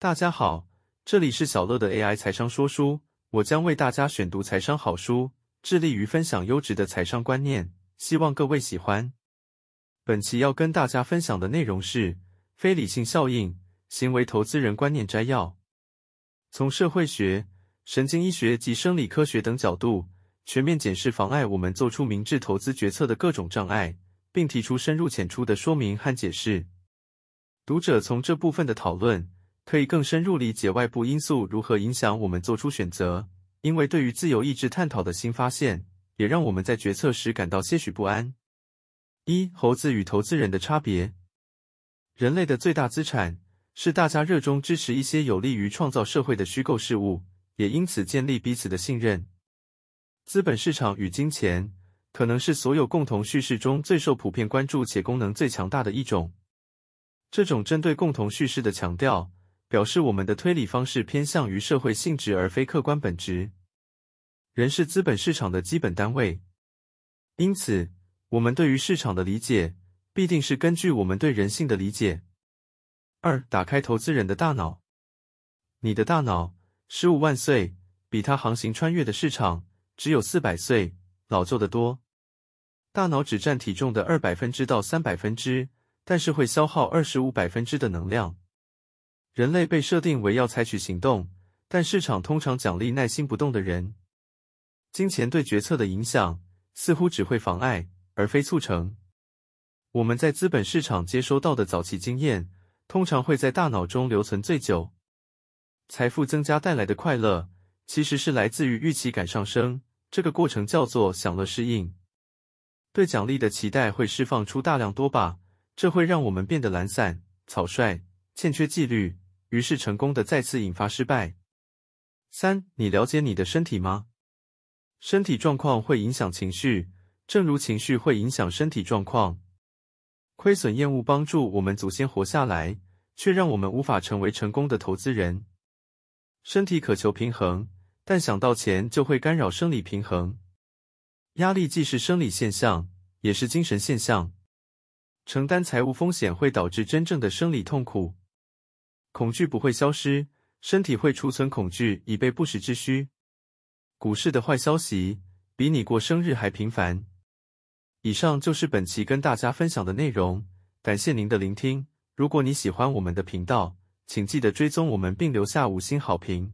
大家好，这里是小乐的 AI 财商说书，我将为大家选读财商好书，致力于分享优质的财商观念，希望各位喜欢。本期要跟大家分享的内容是非理性效应、行为投资人观念摘要，从社会学、神经医学及生理科学等角度，全面检视妨碍我们做出明智投资决策的各种障碍，并提出深入浅出的说明和解释。读者从这部分的讨论，可以更深入理解外部因素如何影响我们做出选择。因为对于自由意志探讨的新发现，也让我们在决策时感到些许不安。一、猴子与投资人的差别。人类的最大资产是大家热衷支持一些有利于创造社会的虚构事物，也因此建立彼此的信任。资本市场与金钱可能是所有共同叙事中最受普遍关注且功能最强大的一种。这种针对共同叙事的强调，表示我们的推理方式偏向于社会性质而非客观本质。人是资本市场的基本单位，因此，我们对于市场的理解必定是根据我们对人性的理解。二、打开投资人的大脑。你的大脑十五万岁，比他航行穿越的市场只有四百岁，老旧的多。大脑只占体重的二百分之到三百分之。但是会消耗二十五百分之的能量。人类被设定为要采取行动，但市场通常奖励耐心不动的人。金钱对决策的影响似乎只会妨碍，而非促成。我们在资本市场接收到的早期经验，通常会在大脑中留存最久。财富增加带来的快乐，其实是来自于预期感上升，这个过程叫做享乐适应。对奖励的期待会释放出大量多巴。这会让我们变得懒散、草率、欠缺纪律，于是成功的再次引发失败。三，你了解你的身体吗？身体状况会影响情绪，正如情绪会影响身体状况。亏损厌恶帮助我们祖先活下来，却让我们无法成为成功的投资人。身体渴求平衡，但想到钱就会干扰生理平衡。压力既是生理现象，也是精神现象。承担财务风险会导致真正的生理痛苦，恐惧不会消失，身体会储存恐惧以备不时之需。股市的坏消息比你过生日还频繁。以上就是本期跟大家分享的内容，感谢您的聆听。如果你喜欢我们的频道，请记得追踪我们并留下五星好评。